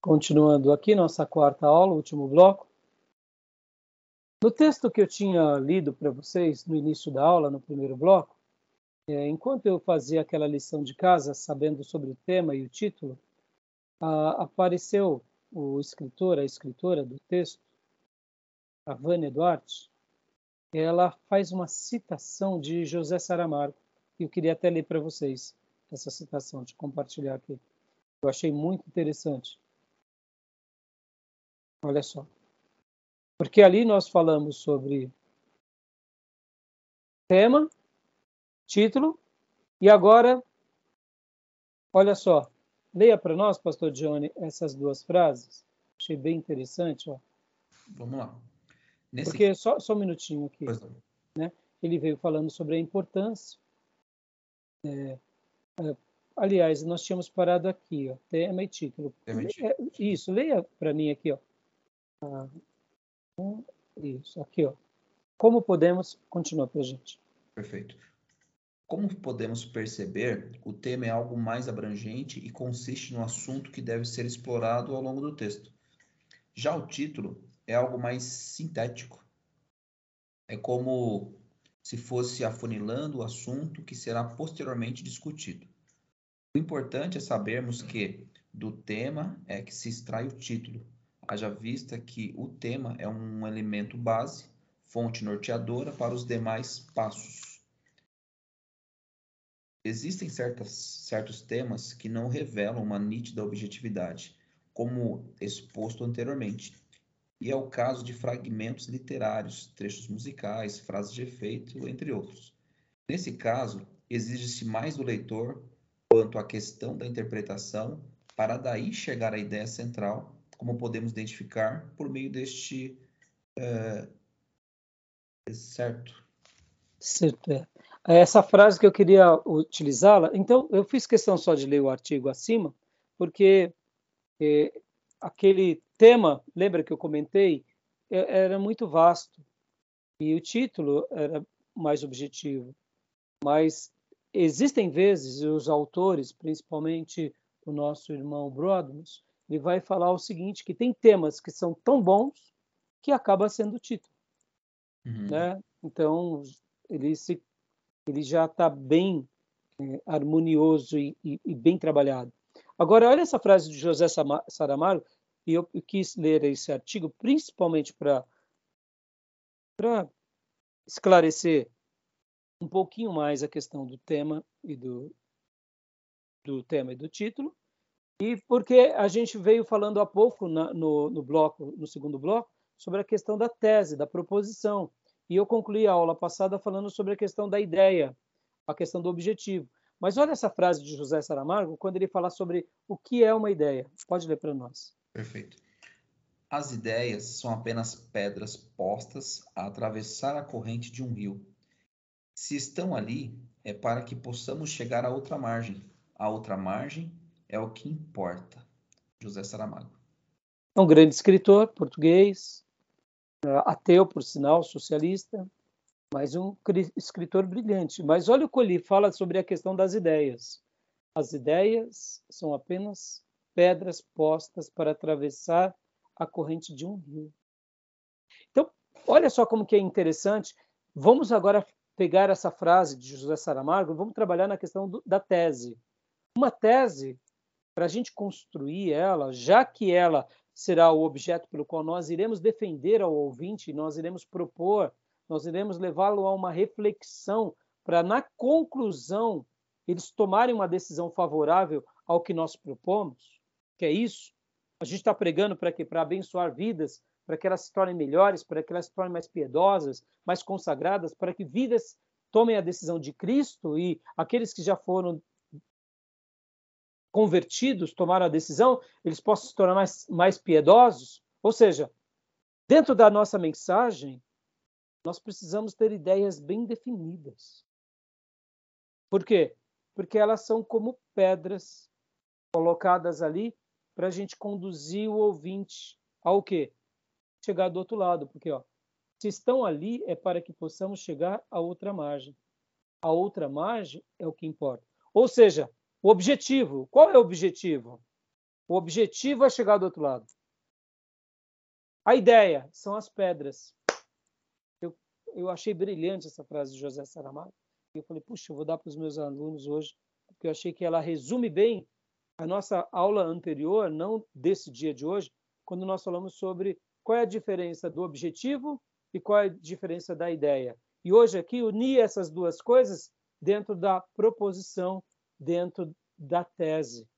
Continuando aqui nossa quarta aula, último bloco. No texto que eu tinha lido para vocês no início da aula, no primeiro bloco, é, enquanto eu fazia aquela lição de casa, sabendo sobre o tema e o título, a, apareceu o escritor, a escritora do texto, a Vânia Duarte, ela faz uma citação de José Saramago. E eu queria até ler para vocês essa citação, de compartilhar aqui. Eu achei muito interessante. Olha só. Porque ali nós falamos sobre tema, título, e agora, olha só, leia para nós, pastor Johnny, essas duas frases. Achei bem interessante. Ó. Vamos lá. Nesse... Porque, só, só um minutinho aqui. Né? Ele veio falando sobre a importância. É, é, aliás, nós tínhamos parado aqui, ó, tema e título. Tema e título. Isso, leia para mim aqui. Ó. Ah, isso, aqui. Ó. Como podemos... Continua para gente. Perfeito. Como podemos perceber, o tema é algo mais abrangente e consiste no assunto que deve ser explorado ao longo do texto. Já o título é algo mais sintético. É como se fosse afunilando o assunto que será posteriormente discutido. O importante é sabermos que do tema é que se extrai o título, haja vista que o tema é um elemento base, fonte norteadora para os demais passos. Existem certas, certos temas que não revelam uma nítida objetividade, como exposto anteriormente, e é o caso de fragmentos literários, trechos musicais, frases de efeito, entre outros. Nesse caso, exige-se mais do leitor quanto à questão da interpretação, para daí chegar à ideia central, como podemos identificar por meio deste é, certo. Certo. É. Essa frase que eu queria utilizá-la, então eu fiz questão só de ler o artigo acima, porque é, aquele tema, lembra que eu comentei, é, era muito vasto e o título era mais objetivo. Mas existem vezes os autores, principalmente o nosso irmão Brodmus, ele vai falar o seguinte, que tem temas que são tão bons que acaba sendo o título. Uhum. Né? Então, ele, se, ele já está bem é, harmonioso e, e, e, bem trabalhado. Agora, olha essa frase de José Saramago, e eu, eu quis ler esse artigo principalmente para esclarecer um pouquinho mais a questão do tema e do, do tema e do título, e porque a gente veio falando há pouco na, no, no bloco, no segundo bloco, sobre a questão da tese, da proposição. E eu concluí a aula passada falando sobre a questão da ideia, a questão do objetivo. Mas olha essa frase de José Saramago, quando ele fala sobre o que é uma ideia. Pode ler para nós. Perfeito. As ideias são apenas pedras postas a atravessar a corrente de um rio. Se estão ali, é para que possamos chegar à outra margem. A outra margem é o que importa. José Saramago. É um grande escritor português, é, ateu, por sinal, socialista, mas um escritor brilhante. Mas olha o que ele fala sobre a questão das ideias. As ideias são apenas pedras postas para atravessar a corrente de um rio. Então, olha só como que é interessante. Vamos agora pegar essa frase de José Saramago, vamos trabalhar na questão do, da tese. Uma tese para a gente construir ela, já que ela será o objeto pelo qual nós iremos defender ao ouvinte, nós iremos propor, nós iremos levá-lo a uma reflexão para, na conclusão, eles tomarem uma decisão favorável ao que nós propomos, que é isso. A gente está pregando para quê? Para abençoar vidas, para que elas se tornem melhores, para que elas se tornem mais piedosas, mais consagradas, para que vidas tomem a decisão de Cristo e aqueles que já foram convertidos tomaram a decisão, eles possam se tornar mais, mais piedosos. Ou seja, dentro da nossa mensagem, nós precisamos ter ideias bem definidas. Por quê? Porque elas são como pedras colocadas ali para a gente conduzir o ouvinte ao quê? Chegar do outro lado. Porque, ó, se estão ali, é para que possamos chegar à outra margem. A outra margem é o que importa. Ou seja, o objetivo. Qual é o objetivo? O objetivo é chegar do outro lado. A ideia são as pedras. Eu, eu achei brilhante essa frase de José Saramago. Eu falei, puxa, eu vou dar para os meus alunos hoje, porque eu achei que ela resume bem a nossa aula anterior, não desse dia de hoje, quando nós falamos sobre qual é a diferença do objetivo e qual é a diferença da ideia. E hoje aqui unir essas duas coisas dentro da proposição, dentro da tese.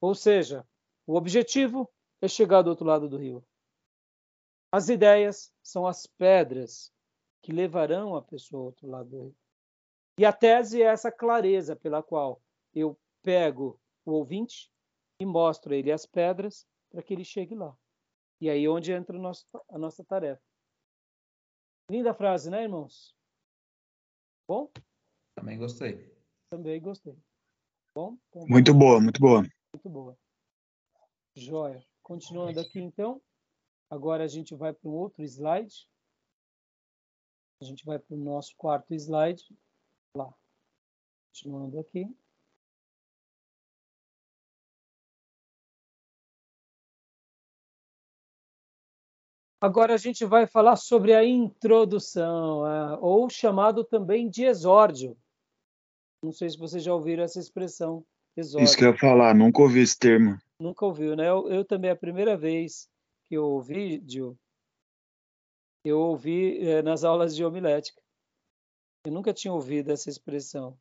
Ou seja, o objetivo é chegar do outro lado do rio. As ideias são as pedras que levarão a pessoa ao outro lado do rio. E a tese é essa clareza pela qual eu pego o ouvinte e mostro a ele as pedras para que ele chegue lá. E aí é onde entra nosso, a nossa tarefa. Linda frase, né, irmãos? Bom? Também gostei. Também gostei. Bom? Então, muito boa, muito boa. Muito boa. Joia. Continuando aqui, então. Agora a gente vai para um outro slide. A gente vai para o nosso quarto slide. Lá. Continuando aqui. Agora a gente vai falar sobre a introdução, é, ou chamado também de exórdio. Não sei se vocês já ouviram essa expressão, exórdio. Isso que eu ia falar, nunca ouvi esse termo. Nunca ouviu, né? Eu, eu também, é a primeira vez que eu ouvi, Gil, eu ouvi é, nas aulas de homilética. Eu nunca tinha ouvido essa expressão.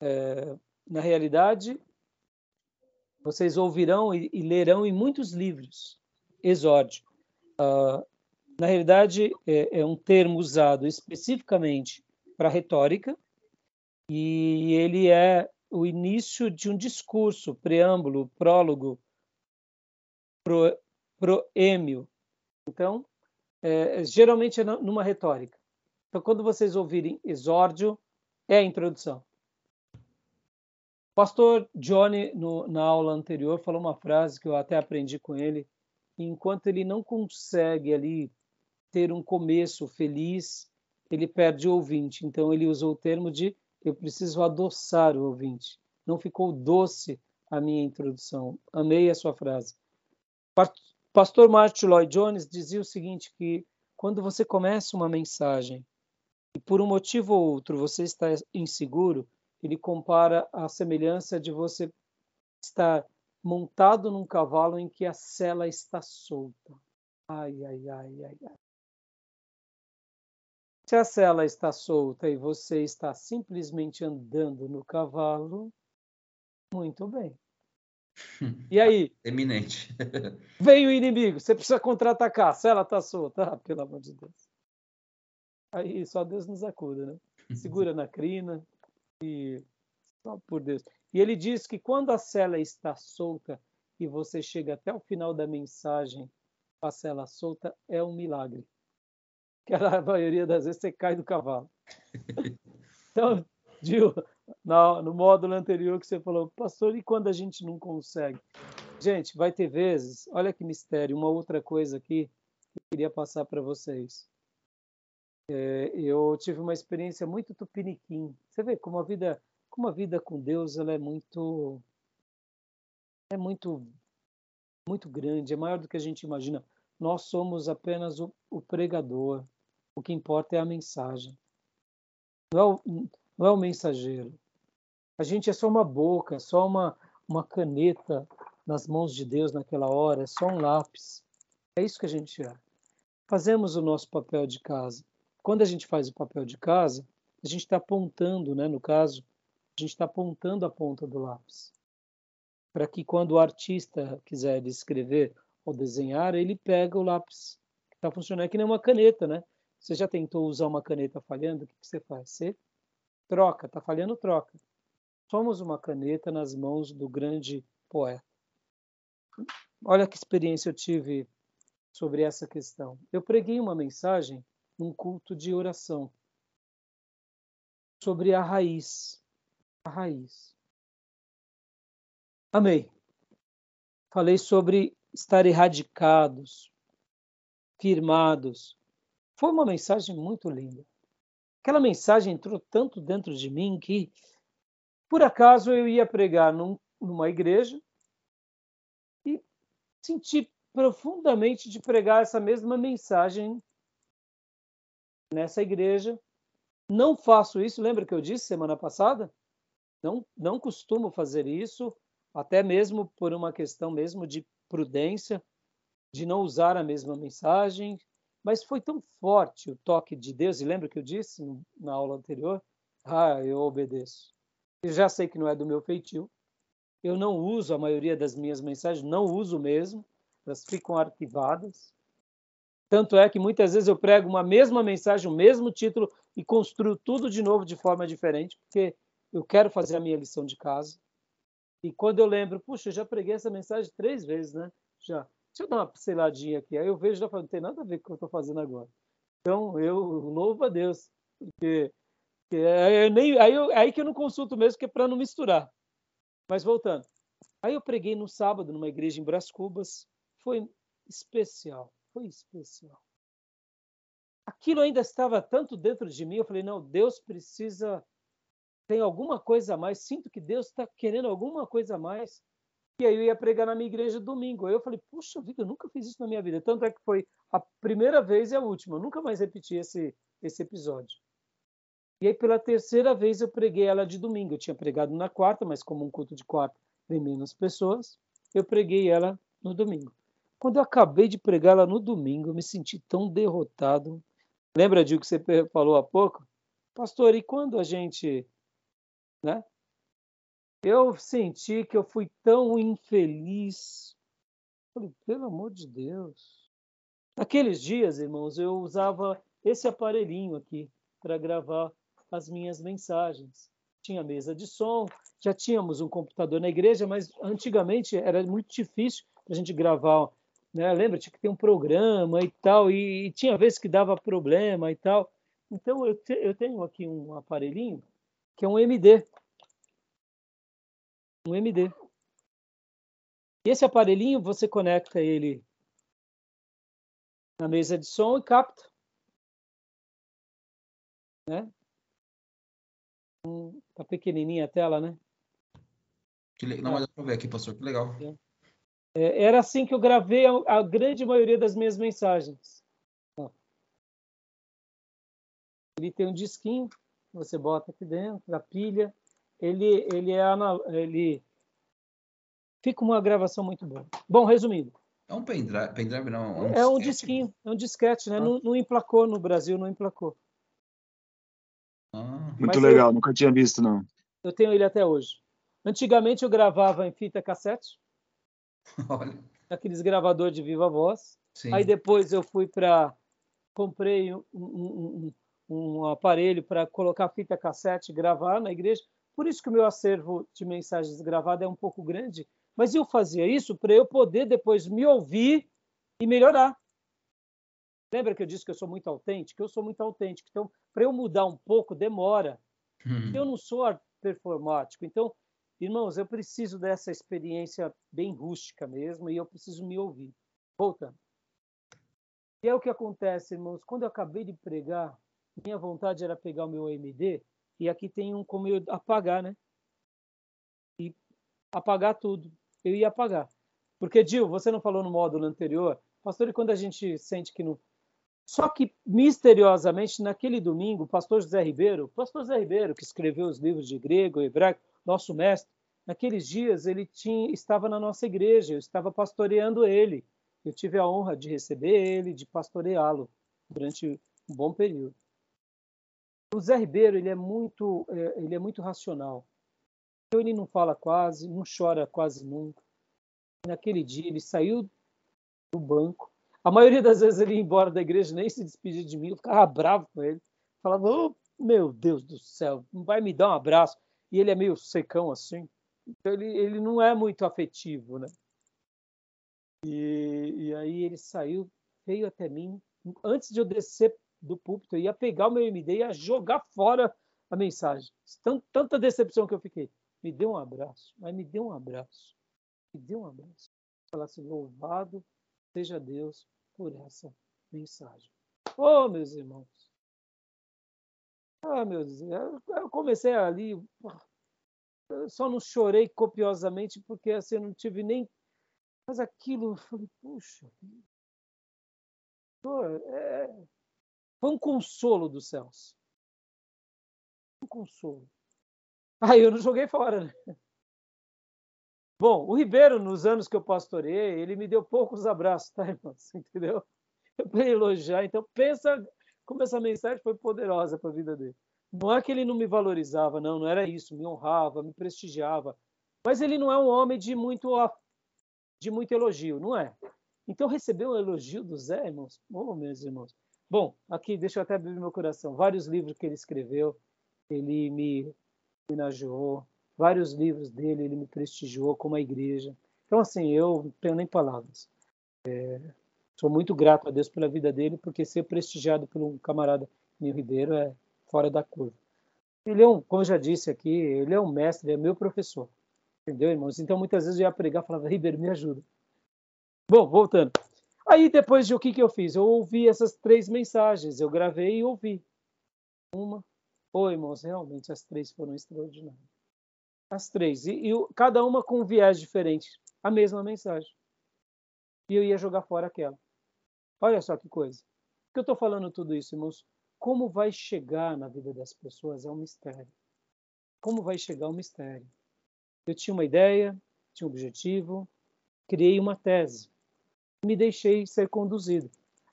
É, na realidade, vocês ouvirão e, e lerão em muitos livros exórdio. Uh, na realidade, é, é, um termo usado especificamente para retórica e ele é o início de um discurso, preâmbulo, prólogo, pro, proêmio. Então, é, geralmente é numa retórica. Então, quando vocês ouvirem exórdio, é a introdução. Pastor Johnny, no, na aula anterior, falou uma frase que eu até aprendi com ele. Enquanto ele não consegue ali ter um começo feliz, ele perde o ouvinte. Então ele usou o termo de eu preciso adoçar o ouvinte. Não ficou doce a minha introdução. Amei a sua frase. Pastor Martin Lloyd Jones dizia o seguinte que quando você começa uma mensagem e por um motivo ou outro você está inseguro, ele compara a semelhança de você estar montado num cavalo em que a sela está solta. Ai, ai, ai, ai, ai. Se a sela está solta e você está simplesmente andando no cavalo, muito bem. E aí? Eminente. Vem o inimigo, você precisa contra-atacar, a sela está solta. Ah, pelo amor de Deus. Aí só Deus nos acuda, né? Segura na crina, e só por Deus. E ele diz que quando a cela está solta e você chega até o final da mensagem com a cela solta, é um milagre. Que a maioria das vezes você cai do cavalo. Então, Gil, no módulo anterior que você falou, pastor, e quando a gente não consegue? Gente, vai ter vezes, olha que mistério, uma outra coisa aqui que eu queria passar para vocês é, eu tive uma experiência muito tupiniquim. Você vê como a vida, como a vida com Deus, ela é muito, é muito, muito grande, é maior do que a gente imagina. Nós somos apenas o, o pregador. O que importa é a mensagem. Não é o, não é o mensageiro. A gente é só uma boca, é só uma, uma caneta nas mãos de Deus naquela hora, é só um lápis. É isso que a gente é. Fazemos o nosso papel de casa quando a gente faz o papel de casa, a gente está apontando, né, no caso, a gente está apontando a ponta do lápis. Para que quando o artista quiser escrever ou desenhar, ele pega o lápis está funcionando. É que nem uma caneta, né? Você já tentou usar uma caneta falhando? O que, você faz? Você troca, está falhando, troca. Somos uma caneta nas mãos do grande poeta. Olha que experiência eu tive sobre essa questão. Eu preguei uma mensagem num culto de oração sobre a raiz. A raiz. Amei. Falei sobre estar erradicados, firmados. Foi uma mensagem muito linda. Aquela mensagem entrou tanto dentro de mim que Por acaso eu ia pregar num, numa igreja e senti profundamente de pregar essa mesma mensagem nessa igreja. Não faço isso, lembra que eu disse semana passada? Não, não costumo fazer isso, até mesmo por uma questão mesmo de prudência, de não usar a mesma mensagem, mas foi tão forte o toque de Deus, e lembra que eu disse na aula anterior? Ah, eu obedeço. Eu já sei que não é do meu feitio, eu não uso a maioria das minhas mensagens, não uso mesmo, elas ficam arquivadas. Tanto é que muitas vezes eu prego uma mesma mensagem, o mesmo título e construo tudo de novo de forma diferente, porque eu quero fazer a minha lição de casa. E quando eu lembro, puxa, eu já preguei essa mensagem três vezes, né? Já. Deixa eu dar uma pinceladinha aqui. Aí eu vejo já não tem nada a ver com o que eu estou fazendo agora. Então eu louvo a Deus, porque, porque é, nem, aí, eu, aí que eu não consulto mesmo, que é para não misturar. Mas voltando. Aí eu preguei no sábado numa igreja em Brás Cubas. Foi especial, foi especial. Aquilo ainda estava tanto dentro de mim, eu falei, não, Deus precisa tem alguma coisa a mais, sinto que Deus está querendo alguma coisa a mais. E aí eu ia pregar na minha igreja domingo. Aí eu falei, puxa vida, eu nunca fiz isso na minha vida. Tanto é que foi a primeira vez e a última. Eu nunca mais repeti esse, esse episódio. E aí pela terceira vez eu preguei ela de domingo. Eu tinha pregado na quarta, mas como um culto de quarta tem menos pessoas, eu preguei ela no domingo. Quando eu acabei de pregar ela no domingo, eu me senti tão derrotado. Lembra de o que você falou há pouco? Pastor, e quando a gente né? Eu senti que eu fui tão infeliz. Falei, pelo amor de Deus. Naqueles dias, irmãos, eu usava esse aparelhinho aqui para gravar as minhas mensagens. Tinha mesa de som, já tínhamos um computador na igreja, mas antigamente era muito difícil para a gente gravar. Né? Lembra, tinha que ter um programa e tal, e, e tinha vezes que dava problema e tal. Então eu, te, eu tenho aqui um aparelhinho que é um MD. Um MD. E esse aparelhinho você conecta ele na mesa de som e capta. Né? Tá pequenininha a tela, né? Que le... Não, mas dá para ver aqui, pastor, que legal. É, era assim que eu gravei a, a, grande maioria das minhas mensagens. Ele tem um disquinho você bota aqui dentro da pilha, ele ele é ele fica uma gravação muito boa. Bom, resumindo. É um pendrive, pendrive não, é um, é um disquinho, é um disquete, né? Ah. Não, não, emplacou no Brasil, não emplacou. Ah. Muito Mas legal, eu, nunca tinha visto não. Eu tenho ele até hoje. Antigamente eu gravava em fita cassete. Olha. Aqueles gravadores de viva voz. Sim. Aí depois eu fui para comprei um, um, um, um aparelho para colocar fita cassete e gravar na igreja. Por isso que o meu acervo de mensagens gravadas é um pouco grande. Mas eu fazia isso para eu poder depois me ouvir e melhorar. Lembra que eu disse que eu sou muito autêntico? Eu sou muito autêntico. Então, para eu mudar um pouco, demora. Uhum. Eu não sou performático. Então, irmãos, eu preciso dessa experiência bem rústica mesmo e eu preciso me ouvir. Voltando. E é o que acontece, irmãos. Quando eu acabei de pregar, minha vontade era pegar o meu AMD e aqui tem um como eu apagar, né? E apagar tudo. Eu ia apagar. Porque, Dil, você não falou no módulo anterior, pastor, e quando a gente sente que não. Só que, misteriosamente, naquele domingo, o pastor José Ribeiro, pastor José Ribeiro, que escreveu os livros de grego hebraico, nosso mestre, naqueles dias ele tinha, estava na nossa igreja, eu estava pastoreando ele. Eu tive a honra de receber ele, de pastoreá-lo durante um bom período. O Zé Ribeiro ele é muito, é, ele é muito racional. Então ele não fala quase, não chora quase nunca. Naquele dia ele saiu do banco. A maioria das vezes ele ia embora da igreja nem se despedir de mim. Eu ficava bravo com ele. Falava, oh, meu Deus do céu, não vai me dar um abraço. E ele é meio secão assim. Então ele, ele não é muito afetivo, né? E, e aí ele saiu, veio até mim. Antes de eu descer do púlpito, eu ia pegar o meu MD e ia jogar fora a mensagem. Tanta decepção que eu fiquei. Me deu um abraço, mas me deu um abraço. Me deu um abraço. Falasse, louvado seja Deus por essa mensagem. Oh, meus irmãos. Ah, meus, eu comecei ali. eu só não chorei copiosamente porque assim, eu não tive nem. Mas aquilo, eu falei, puxa, é... foi um consolo dos céus. Um consolo. Aí eu não joguei fora, né? Bom, o Ribeiro, nos anos que eu pastoreei, ele me deu poucos abraços, tá, irmãos? Entendeu? Para elogiar. Então, pensa como essa mensagem foi poderosa para a vida dele. Não é que ele não me valorizava, não, não era isso, me honrava, me prestigiava. Mas ele não é um homem de muito, de muito elogio, não é? Então, receber um elogio do Zé, irmãos, oh, meus irmãos. Bom, aqui, deixa eu até abrir meu coração. Vários livros que ele escreveu, ele me homenageou. Vários livros dele, ele me prestigiou como a igreja. Então, assim, eu não tenho nem palavras. É, sou muito grato a Deus pela vida dele, porque ser prestigiado por um camarada Nil Ribeiro é fora da curva. Ele é um, como eu já disse aqui, ele é um mestre, é meu professor. Entendeu, irmãos? Então, muitas vezes eu ia pregar e falava, Ribeiro, me ajuda. Bom, voltando. Aí, depois de o que, que eu fiz? Eu ouvi essas três mensagens, eu gravei e ouvi. Uma. Oi, irmãos, realmente as três foram extraordinárias. As três. E, e cada uma com um viés diferente. A mesma mensagem. E eu ia jogar fora aquela. Olha só que coisa. Por que eu estou falando tudo isso, irmãos? Como vai chegar na vida das pessoas é um mistério. Como vai chegar é um mistério. Eu tinha uma ideia, tinha um objetivo, criei uma tese. Me deixei ser conduzido.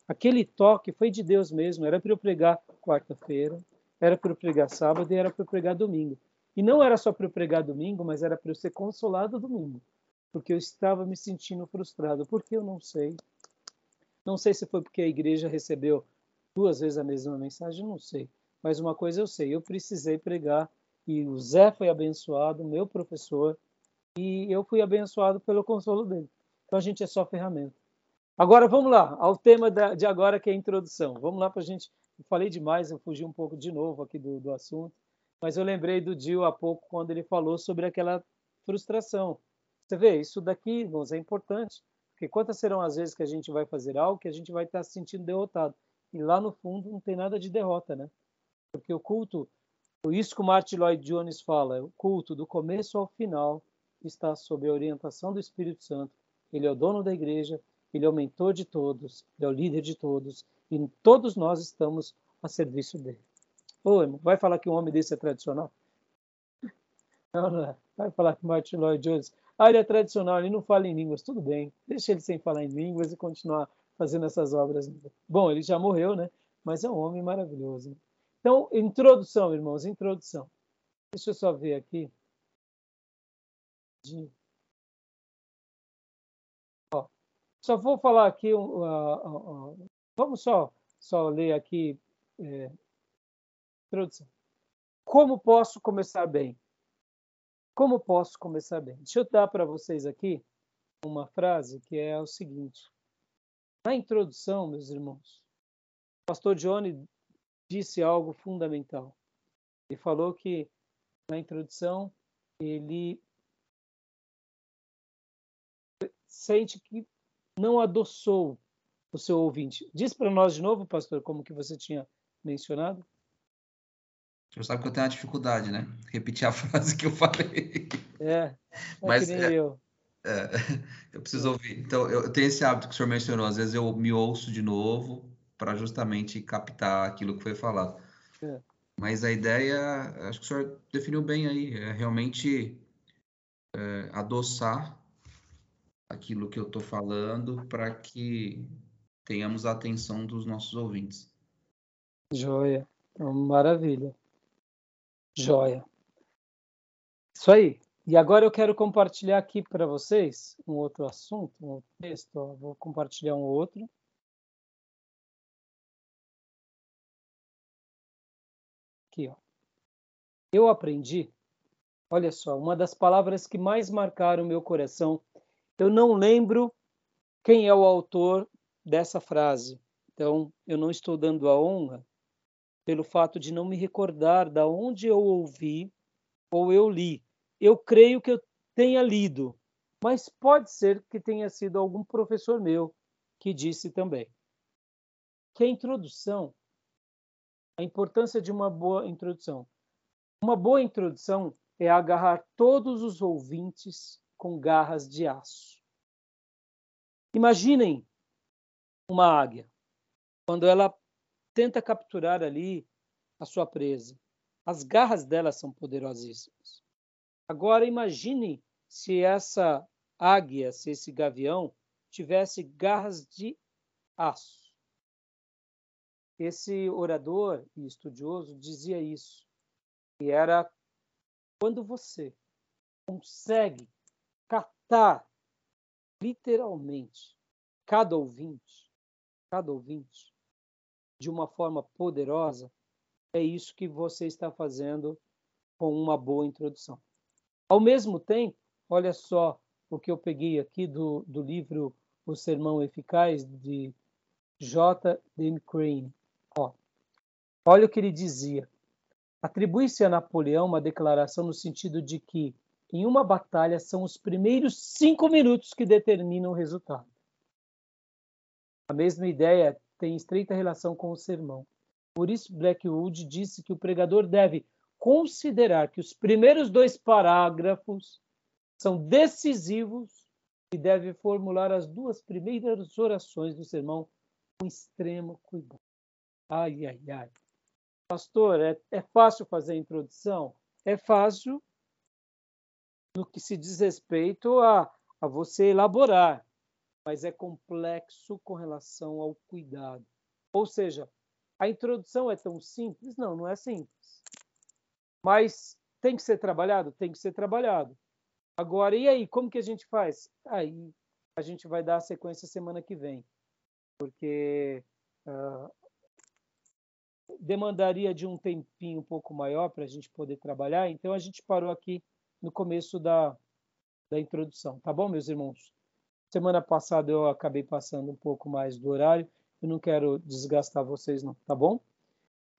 Aquele toque foi de Deus mesmo. Era para eu pregar quarta-feira, era para eu pregar sábado e era para eu pregar domingo. E não era só para eu pregar domingo, mas era para eu ser consolado domingo. Porque eu estava me sentindo frustrado. Porque eu não sei. Não sei se foi porque a igreja recebeu duas vezes a mesma mensagem, não sei. Mas uma coisa eu sei, eu precisei pregar e o Zé foi abençoado, meu professor, e eu fui abençoado pelo consolo dele. Então a gente é só ferramenta. Agora vamos lá, ao tema de agora que é a introdução. Vamos lá para a gente. Eu falei demais, eu fugi um pouco de novo aqui do, do assunto, mas eu lembrei do Dio há pouco quando ele falou sobre aquela frustração. Você vê, isso daqui, irmãos, é importante, porque quantas serão as vezes que a gente vai fazer algo que a gente vai estar se sentindo derrotado? E lá no fundo não tem nada de derrota, né? Porque o culto, isso que o Martin Lloyd Jones fala, o culto do começo ao final está sob a orientação do Espírito Santo. Ele é o dono da igreja, ele é o mentor de todos, ele é o líder de todos, e todos nós estamos a serviço dele. Ô, irmão, vai falar que um homem desse é tradicional? Não, não é. Vai falar que Martin Lloyd Jones, ah, ele é tradicional, ele não fala em línguas, tudo bem, deixa ele sem falar em línguas e continuar fazendo essas obras. Bom, ele já morreu, né? Mas é um homem maravilhoso. Então, introdução, irmãos, introdução. Deixa eu só ver aqui. De... só vou falar aqui. Uh, uh, uh, vamos só, só ler aqui. É, introdução. Como posso começar bem? Como posso começar bem? Deixa eu dar para vocês aqui uma frase que é o seguinte: na introdução, meus irmãos, o pastor Johnny disse algo fundamental. Ele falou que na introdução ele sente que não adoçou o seu ouvinte. Diz para nós de novo, pastor, como que você tinha mencionado. Você sabe que eu tenho uma dificuldade, né? Repetir a frase que eu falei. É, é Mas, é, eu. É, eu preciso ouvir. Então, eu tenho esse hábito que o senhor mencionou. Às vezes eu me ouço de novo para justamente captar aquilo que foi falado. É. Mas a ideia, acho que o senhor definiu bem aí, é realmente é, adoçar aquilo que eu estou falando para que tenhamos a atenção dos nossos ouvintes. Joia, maravilha. Joia. Isso aí. E agora eu quero compartilhar aqui para vocês um outro assunto, um outro texto. Ó. Vou compartilhar um outro. Aqui, ó. Eu aprendi, olha só, uma das palavras que mais marcaram o meu coração. Eu não lembro quem é o autor dessa frase. Então, eu não estou dando a honra pelo fato de não me recordar da onde eu ouvi ou eu li eu creio que eu tenha lido, mas pode ser que tenha sido algum professor meu que disse também. Que a introdução, a importância de uma boa introdução. Uma boa introdução é agarrar todos os ouvintes com garras de aço. Imaginem uma águia, quando ela tenta capturar ali a sua presa. As garras dela são poderosíssimas. Agora imagine se essa águia, se esse gavião tivesse garras de aço. Esse orador e estudioso dizia isso, e era quando você consegue catar literalmente cada ouvinte, cada ouvinte, de uma forma poderosa, é isso que você está fazendo com uma boa introdução. Ao mesmo tempo, olha só o que eu peguei aqui do, do livro O Sermão Eficaz, de J. D. Crane. Ó, olha o que ele dizia. Atribui-se a Napoleão uma declaração no sentido de que, em uma batalha, são os primeiros cinco minutos que determinam o resultado. A mesma ideia tem estreita relação com o sermão. Por isso, Blackwood disse que o pregador deve considerar que os primeiros dois parágrafos são decisivos e deve formular as duas primeiras orações do sermão com extremo cuidado. Ai, ai, ai. Pastor, é, é fácil fazer a introdução? É fácil no que se diz respeito a, a você elaborar, mas é complexo com relação ao cuidado. Ou seja, a introdução é tão simples? Não, não é simples. Mas tem que ser trabalhado? Tem que ser trabalhado. Agora, e aí, como que a gente faz? Aí a gente vai dar a sequência semana que vem, porque uh, demandaria de um tempinho um pouco maior para a gente poder trabalhar, então a gente parou aqui no começo da, da introdução, tá bom, meus irmãos? Semana passada eu acabei passando um pouco mais do horário, eu não quero desgastar vocês, não, tá bom?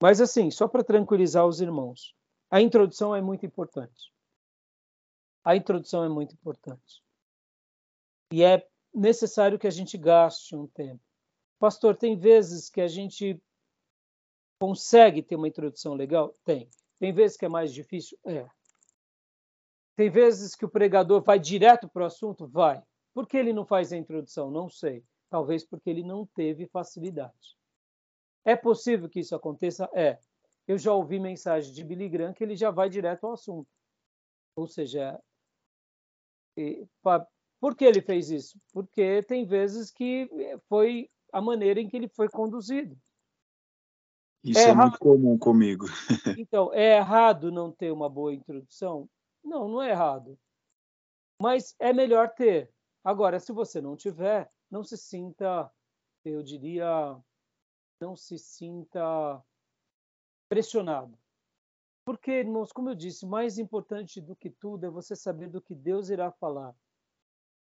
Mas assim, só para tranquilizar os irmãos, a introdução é muito importante a introdução é muito importante. E é necessário que a gente gaste um tempo. Pastor, tem vezes que a gente consegue ter uma introdução legal? Tem. Tem vezes que é mais difícil? É. Tem vezes que o pregador vai direto para o assunto? Vai. Por que ele não faz a introdução? Não sei. Talvez porque ele não teve facilidade. É possível que isso aconteça? É. Eu já ouvi mensagem de Billy Graham que ele já vai direto ao assunto. Ou seja, por que ele fez isso? Porque tem vezes que foi a maneira em que ele foi conduzido. Isso é, é muito comum comigo. então, é errado não ter uma boa introdução? Não, não é errado. Mas é melhor ter. Agora, se você não tiver, não se sinta, eu diria, não se sinta pressionado. Porque, irmãos, como eu disse, mais importante do que tudo é você saber do que Deus irá falar.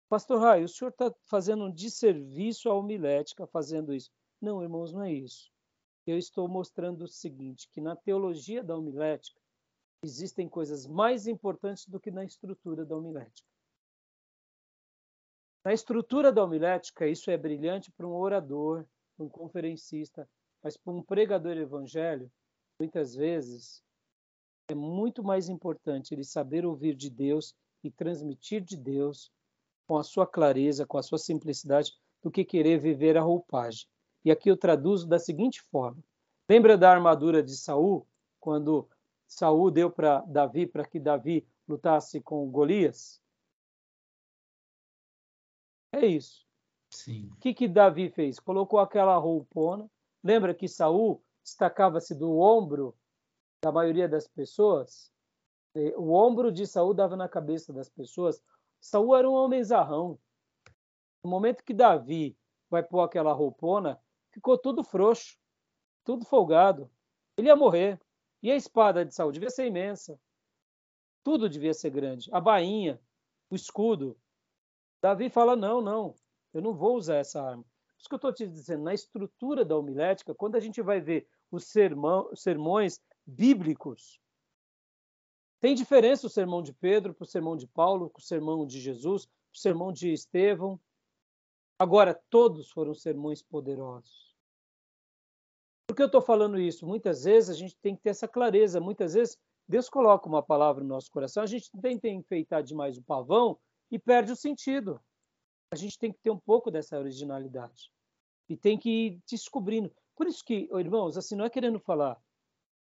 Pastor Raio, o senhor está fazendo um desserviço à homilética fazendo isso. Não, irmãos, não é isso. Eu estou mostrando o seguinte, que na teologia da homilética existem coisas mais importantes do que na estrutura da homilética. Na estrutura da homilética, isso é brilhante para um orador, para um conferencista, mas para um pregador evangelho, muitas vezes é muito mais importante ele saber ouvir de Deus e transmitir de Deus com a sua clareza, com a sua simplicidade, do que querer viver a roupagem. E aqui eu traduzo da seguinte forma: lembra da armadura de Saul, quando Saul deu para Davi para que Davi lutasse com Golias? É isso. Sim. O que, que Davi fez? Colocou aquela roupona. Lembra que Saul destacava-se do ombro da maioria das pessoas, o ombro de Saul dava na cabeça das pessoas. Saul era um homem zarrão. No momento que Davi vai pôr aquela roupona, ficou tudo frouxo, tudo folgado. Ele ia morrer. E a espada de Saul devia ser imensa. Tudo devia ser grande. A bainha, o escudo. Davi fala: não, não, eu não vou usar essa arma. Isso que eu estou te dizendo, na estrutura da homilética, quando a gente vai ver os sermão, sermões bíblicos. Tem diferença o sermão de Pedro para o sermão de Paulo, para o sermão de Jesus, para o sermão de Estevão. Agora, todos foram sermões poderosos. Por que eu estou falando isso? Muitas vezes a gente tem que ter essa clareza. Muitas vezes Deus coloca uma palavra no nosso coração, a gente tenta enfeitar demais o pavão e perde o sentido. A gente tem que ter um pouco dessa originalidade e tem que ir descobrindo. Por isso que, irmãos, assim, não é querendo falar,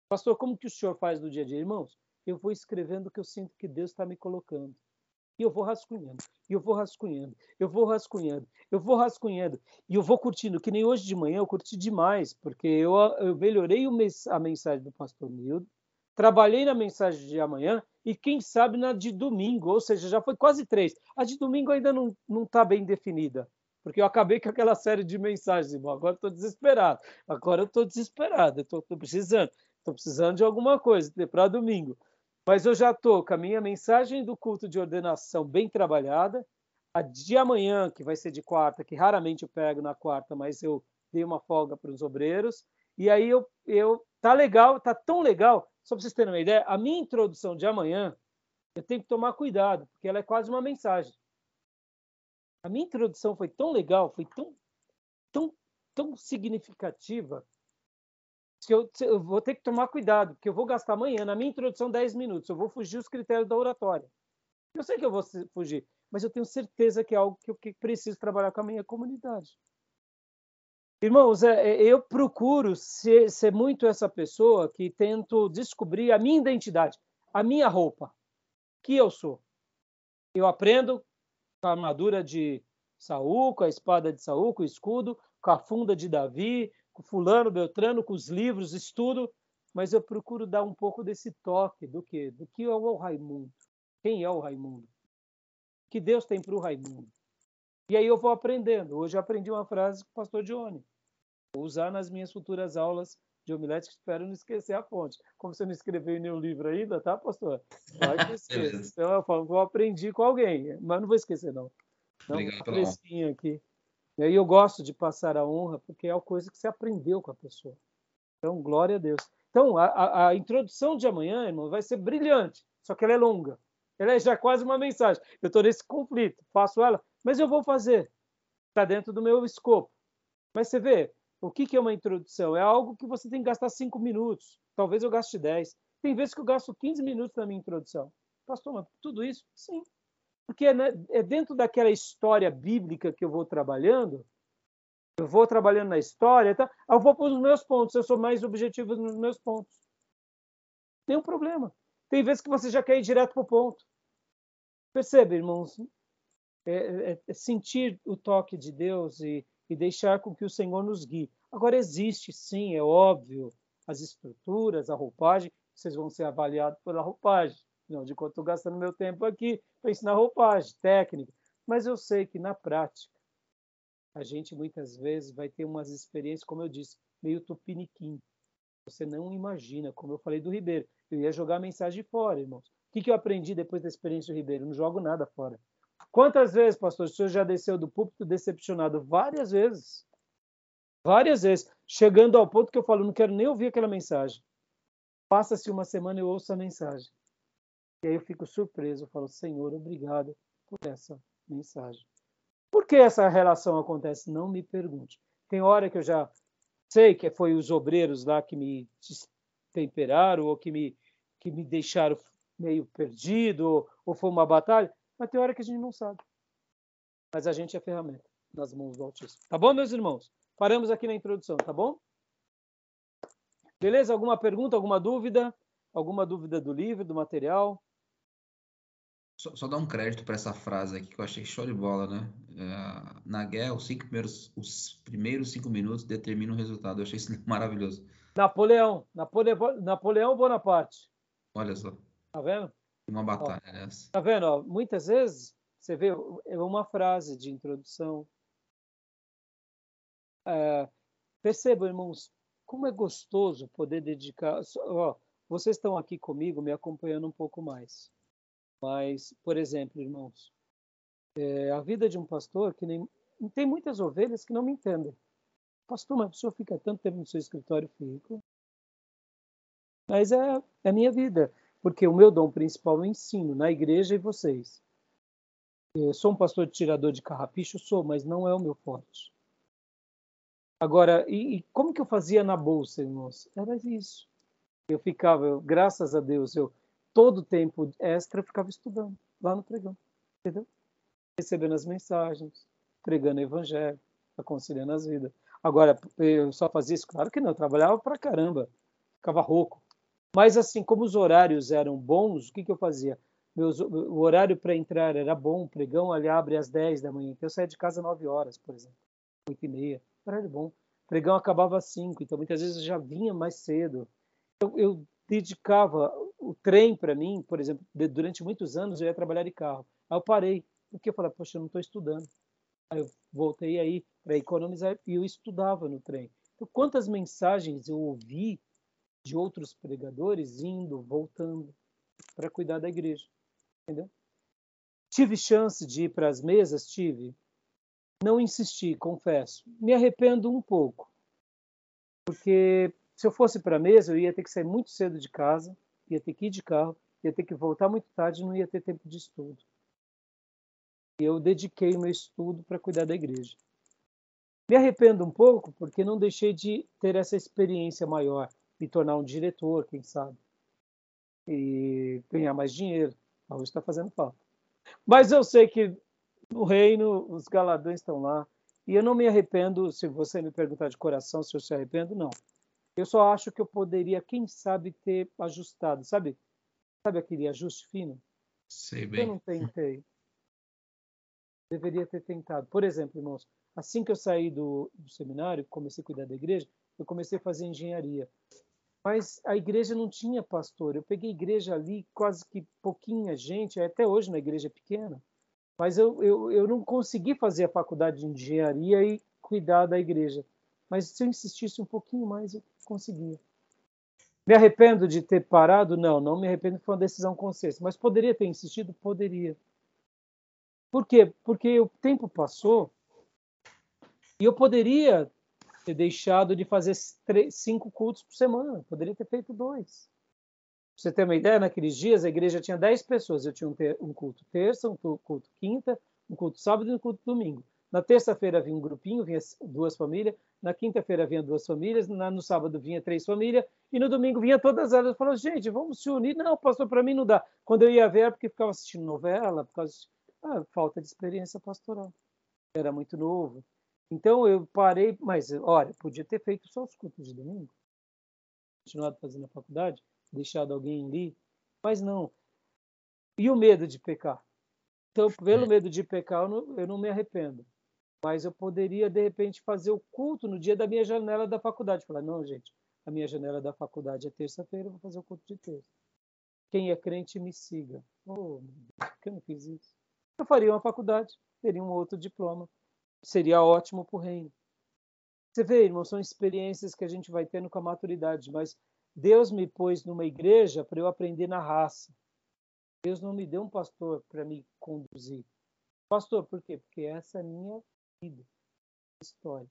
pastor, como que o senhor faz no dia a dia? Irmãos, eu vou escrevendo o que eu sinto que Deus está me colocando. E eu vou rascunhando, e eu vou rascunhando, eu vou rascunhando, eu vou rascunhando, e eu vou curtindo, que nem hoje de manhã eu curti demais, porque eu, eu melhorei a mensagem do pastor Nildo, trabalhei na mensagem de amanhã, e quem sabe na de domingo, ou seja, já foi quase três. A de domingo ainda não está bem definida, porque eu acabei com aquela série de mensagens, irmão. Agora estou desesperado, agora eu estou desesperado, estou precisando, estou precisando de alguma coisa para domingo. Mas eu já estou com a minha mensagem do culto de ordenação bem trabalhada. A de amanhã, que vai ser de quarta, que raramente eu pego na quarta, mas eu dei uma folga para os obreiros. E aí eu, eu tá legal, tá tão legal. Só para vocês terem uma ideia, a minha introdução de amanhã, eu tenho que tomar cuidado, porque ela é quase uma mensagem. A minha introdução foi tão legal, foi tão, tão, tão significativa, que eu, eu, vou ter que tomar cuidado, porque eu vou gastar amanhã, na minha introdução, 10 minutos. Eu vou fugir os critérios da oratória. Eu sei que eu vou fugir, mas eu tenho certeza que é algo que eu preciso trabalhar com a minha comunidade. Irmãos, é, é, eu procuro ser, ser muito essa pessoa que tento descobrir a minha identidade, a minha roupa, que eu sou. Eu aprendo com a armadura de Saul, com a espada de Saul, com o escudo, com a funda de Davi, com fulano, Beltrano, com os livros, estudo, mas eu procuro dar um pouco desse toque do que, do que é o Raimundo. Quem é o Raimundo? O que Deus tem para o Raimundo? E aí eu vou aprendendo. Hoje eu aprendi uma frase com o pastor Johnny. Vou usar nas minhas futuras aulas de homilética, espero não esquecer a fonte. Como você não escreveu nenhum livro ainda, tá, pastor? Vai que esqueça. então eu falo, eu aprendi com alguém, mas não vou esquecer, não. Não, Obrigado pela aqui. E aí eu gosto de passar a honra, porque é a coisa que você aprendeu com a pessoa. Então, glória a Deus. Então, a, a introdução de amanhã, irmão, vai ser brilhante, só que ela é longa. Ela é já quase uma mensagem. Eu estou nesse conflito, faço ela, mas eu vou fazer. Está dentro do meu escopo. Mas você vê, o que, que é uma introdução? É algo que você tem que gastar cinco minutos. Talvez eu gaste dez. Tem vezes que eu gasto 15 minutos na minha introdução. Pastor, mas tudo isso? Sim porque é, né, é dentro daquela história bíblica que eu vou trabalhando, eu vou trabalhando na história, tá? eu vou para os meus pontos, eu sou mais objetivo nos meus pontos. Tem um problema. Tem vezes que você já quer ir direto para o ponto. Percebe, irmãos? É, é, é sentir o toque de Deus e, e deixar com que o Senhor nos guie. Agora, existe, sim, é óbvio, as estruturas, a roupagem, vocês vão ser avaliados pela roupagem. Não, de quanto estou gastando meu tempo aqui para ensinar roupagem, técnica. Mas eu sei que na prática, a gente muitas vezes vai ter umas experiências, como eu disse, meio tupiniquim. Você não imagina, como eu falei do Ribeiro. Eu ia jogar a mensagem fora, irmãos. O que, que eu aprendi depois da experiência do Ribeiro? Eu não jogo nada fora. Quantas vezes, pastor, o senhor já desceu do púlpito decepcionado? Várias vezes. Várias vezes. Chegando ao ponto que eu falo, não quero nem ouvir aquela mensagem. Passa-se uma semana e eu ouço a mensagem. E aí eu fico surpreso, eu falo, Senhor, obrigado por essa mensagem. Por que essa relação acontece? Não me pergunte. Tem hora que eu já sei que foi os obreiros lá que me temperaram ou que me, que me deixaram meio perdido ou, ou foi uma batalha, mas tem hora que a gente não sabe. Mas a gente é ferramenta nas mãos do Altíssimo. Tá bom, meus irmãos? Paramos aqui na introdução, tá bom? Beleza? Alguma pergunta, alguma dúvida? Alguma dúvida do livro, do material? Só, só dar um crédito para essa frase aqui que eu achei show de bola, né? É, na guerra, os, cinco primeiros, os primeiros cinco minutos determinam o resultado. Eu achei isso maravilhoso. Napoleão, Napoleão, Napoleão Bonaparte. Olha só. Tá vendo? Uma batalha Ó, nessa. Tá vendo? Ó, muitas vezes você vê é uma frase de introdução. É, percebam, irmãos, como é gostoso poder dedicar. Ó, vocês estão aqui comigo, me acompanhando um pouco mais. Mas, por exemplo, irmãos, é, a vida de um pastor que nem tem muitas ovelhas que não me entendem. Pastor, mas o senhor fica tanto tempo no seu escritório? Fico. Mas é, é a minha vida, porque o meu dom principal é o ensino, na igreja e vocês. Eu sou um pastor de tirador de carrapicho? Sou, mas não é o meu forte. Agora, e, e como que eu fazia na bolsa, irmãos? Era isso. Eu ficava, eu, graças a Deus, eu todo o tempo extra eu ficava estudando lá no pregão, entendeu? Recebendo as mensagens, pregando o evangelho, aconselhando as vidas. Agora, eu só fazia isso? Claro que não, eu trabalhava pra caramba, ficava rouco. Mas assim, como os horários eram bons, o que, que eu fazia? Meus, o horário para entrar era bom, o pregão ali abre às 10 da manhã, então eu saía de casa às 9 horas, por exemplo, 8 e meia, horário bom. O pregão acabava às 5, então muitas vezes eu já vinha mais cedo. Eu, eu dedicava o trem para mim, por exemplo, durante muitos anos eu ia trabalhar de carro. Aí eu parei, porque eu falei, poxa, eu não estou estudando. Aí eu voltei aí para economizar e eu estudava no trem. Então, quantas mensagens eu ouvi de outros pregadores indo, voltando para cuidar da igreja, entendeu? Tive chance de ir para as mesas, tive. Não insisti, confesso. Me arrependo um pouco, porque se eu fosse para a mesa, eu ia ter que sair muito cedo de casa, ia ter que ir de carro, ia ter que voltar muito tarde, não ia ter tempo de estudo. E eu dediquei o meu estudo para cuidar da igreja. Me arrependo um pouco porque não deixei de ter essa experiência maior, me tornar um diretor, quem sabe, e ganhar mais dinheiro. Hoje está fazendo falta. Mas eu sei que no reino os galadões estão lá e eu não me arrependo. Se você me perguntar de coração se eu se arrependo, não. Eu só acho que eu poderia, quem sabe, ter ajustado. Sabe? Sabe aquele ajuste fino? Sei bem. Eu não tentei. Deveria ter tentado. Por exemplo, irmãos, assim que eu saí do, do seminário, comecei a cuidar da igreja, eu comecei a fazer engenharia. Mas a igreja não tinha pastor. Eu peguei igreja ali, quase que pouquinha gente, até hoje na igreja pequena. Mas eu, eu, eu não consegui fazer a faculdade de engenharia e cuidar da igreja. Mas se eu insistisse um pouquinho mais, eu conseguia. Me arrependo de ter parado? Não, não me arrependo, foi uma decisão consciente. Mas poderia ter insistido? Poderia. Por quê? Porque o tempo passou e eu poderia ter deixado de fazer três, cinco cultos por semana. Poderia ter feito dois. Pra você ter uma ideia, naqueles dias a igreja tinha dez pessoas. Eu tinha um, um culto terça, um culto quinta, um culto sábado e um culto domingo. Na terça-feira vinha um grupinho, vinha duas famílias. Na quinta-feira vinha duas famílias. no sábado vinha três famílias. E no domingo vinha todas elas. Falou, gente, vamos se unir. Não, pastor, para mim não dá. Quando eu ia ver, era porque ficava assistindo novela, por causa de ah, falta de experiência pastoral. Era muito novo. Então eu parei, mas olha, podia ter feito só os cultos de domingo, continuado fazendo a faculdade, deixado alguém ali, mas não. E o medo de pecar? Então, pelo é. medo de pecar, eu não, eu não me arrependo. Mas eu poderia, de repente, fazer o culto no dia da minha janela da faculdade. Falar, não, gente, a minha janela da faculdade é terça-feira, vou fazer o culto de terça. Quem é crente, me siga. Oh, que eu não fiz isso? Eu faria uma faculdade, teria um outro diploma, seria ótimo para o reino. Você vê, irmão, são experiências que a gente vai tendo com a maturidade, mas Deus me pôs numa igreja para eu aprender na raça. Deus não me deu um pastor para me conduzir. Pastor, por quê? Porque essa é a minha vida, história.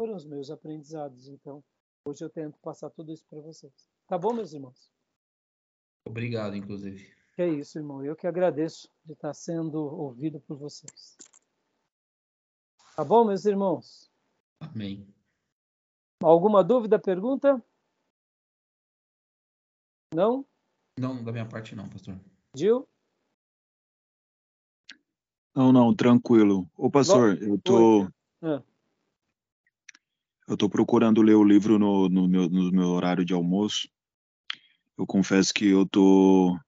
Foram os meus aprendizados, então hoje eu tento passar tudo isso para vocês. Tá bom, meus irmãos? Obrigado, inclusive. Que é isso, irmão. Eu que agradeço de estar sendo ouvido por vocês. Tá bom, meus irmãos? Amém. Alguma dúvida, pergunta? Não? Não, da minha parte não, pastor. Gil? Não, não, tranquilo. Ô, pastor, eu tô. Ah. Eu tô procurando ler o livro no, no, meu, no meu horário de almoço. Eu confesso que eu tô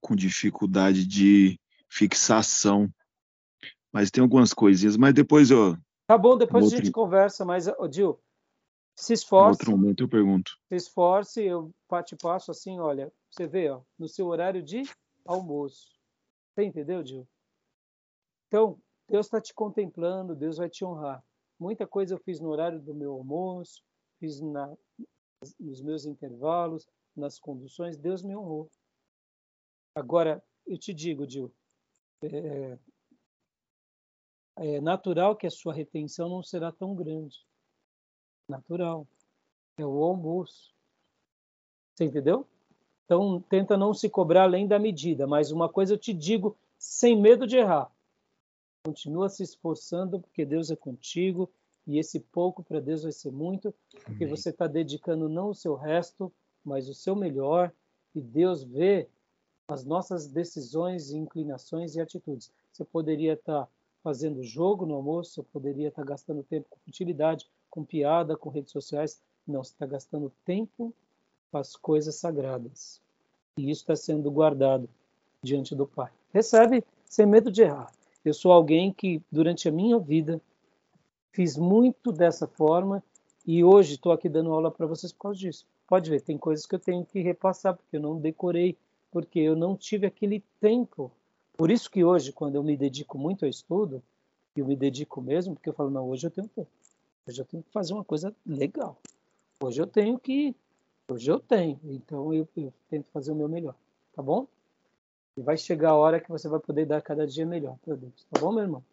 com dificuldade de fixação mas tem algumas coisinhas, mas depois eu. Tá bom, depois outro... a gente conversa, mas, oh, Gil, se esforce. Em outro momento eu pergunto. Se esforce, eu te passo assim, olha, você vê, ó, no seu horário de almoço. Você entendeu, Gil? Então, Deus está te contemplando, Deus vai te honrar. Muita coisa eu fiz no horário do meu almoço, fiz na, nos meus intervalos, nas conduções, Deus me honrou. Agora, eu te digo, Gil, é, é natural que a sua retenção não será tão grande. Natural. É o almoço. Você entendeu? Então, tenta não se cobrar além da medida. Mas uma coisa eu te digo, sem medo de errar. Continua se esforçando, porque Deus é contigo. E esse pouco para Deus vai ser muito, porque você está dedicando não o seu resto, mas o seu melhor, e Deus vê as nossas decisões, inclinações e atitudes. Você poderia estar fazendo jogo no almoço, você poderia estar gastando tempo com futilidade, com piada, com redes sociais. Não, você está gastando tempo com as coisas sagradas. E isso está sendo guardado diante do Pai. Recebe sem medo de errar. Eu sou alguém que, durante a minha vida, fiz muito dessa forma e hoje estou aqui dando aula para vocês por causa disso. Pode ver, tem coisas que eu tenho que repassar, porque eu não decorei, porque eu não tive aquele tempo. Por isso que hoje, quando eu me dedico muito ao estudo, eu me dedico mesmo, porque eu falo, não, hoje eu tenho tempo. Hoje eu tenho que fazer uma coisa legal. Hoje eu tenho que. Hoje eu tenho. Então eu, eu tento fazer o meu melhor. Tá bom? E vai chegar a hora que você vai poder dar cada dia melhor para Deus. Tá bom, meu irmão?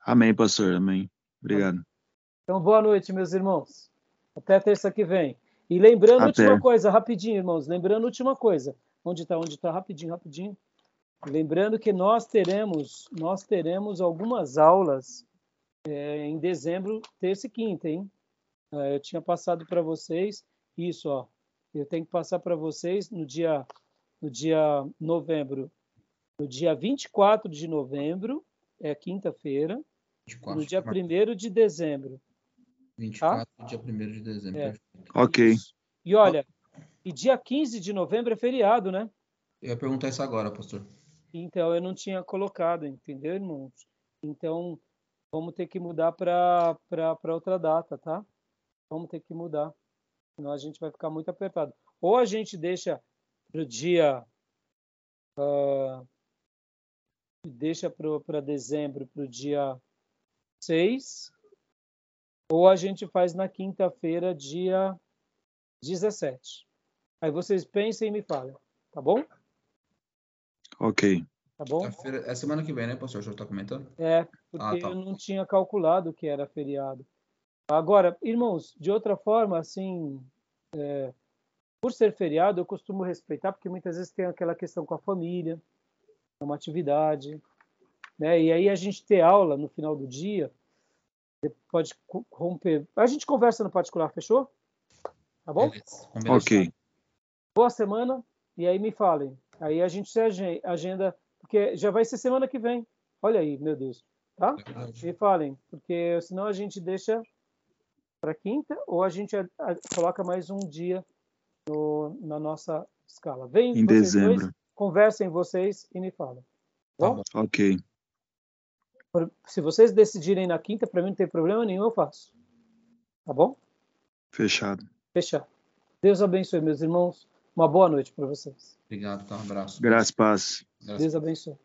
Amém, pastor. Amém. Obrigado. Então, boa noite, meus irmãos. Até terça que vem. E lembrando, Até. última coisa, rapidinho, irmãos. Lembrando, última coisa. Onde está? Onde está? Rapidinho, rapidinho. Lembrando que nós teremos, nós teremos algumas aulas é, em dezembro, terça e quinta, hein? É, eu tinha passado para vocês isso, ó. Eu tenho que passar para vocês no dia, no dia novembro, no dia 24 de novembro, é quinta-feira, no dia 1 de dezembro. 24, tá? dia 1 de dezembro. É. Ok. E olha, e dia 15 de novembro é feriado, né? Eu ia perguntar isso agora, pastor. Então, eu não tinha colocado, entendeu, irmãos? Então, vamos ter que mudar para outra data, tá? Vamos ter que mudar. Senão a gente vai ficar muito apertado. Ou a gente deixa para o dia. Uh, deixa para dezembro, para o dia 6, ou a gente faz na quinta-feira, dia 17. Aí vocês pensem e me falem, tá bom? Ok. Tá bom? É semana que vem, né, pastor? Já está comentando? É, porque ah, tá. eu não tinha calculado que era feriado. Agora, irmãos, de outra forma, assim, é, por ser feriado, eu costumo respeitar, porque muitas vezes tem aquela questão com a família, uma atividade, né? E aí a gente ter aula no final do dia, pode romper. A gente conversa no particular, fechou? Tá bom? Ok. Boa semana e aí me falem. Aí a gente se agenda, porque já vai ser semana que vem. Olha aí, meu Deus. Tá? É me falem, porque senão a gente deixa para quinta ou a gente a, a, coloca mais um dia no, na nossa escala. Vem em dezembro. Dois, conversem vocês e me falem. Tá bom? Ok. Se vocês decidirem na quinta, para mim não tem problema nenhum, eu faço. Tá bom? Fechado. Fechado. Deus abençoe, meus irmãos. Uma boa noite para vocês. Obrigado, tá? Um abraço. Graças, paz. Deus abençoe.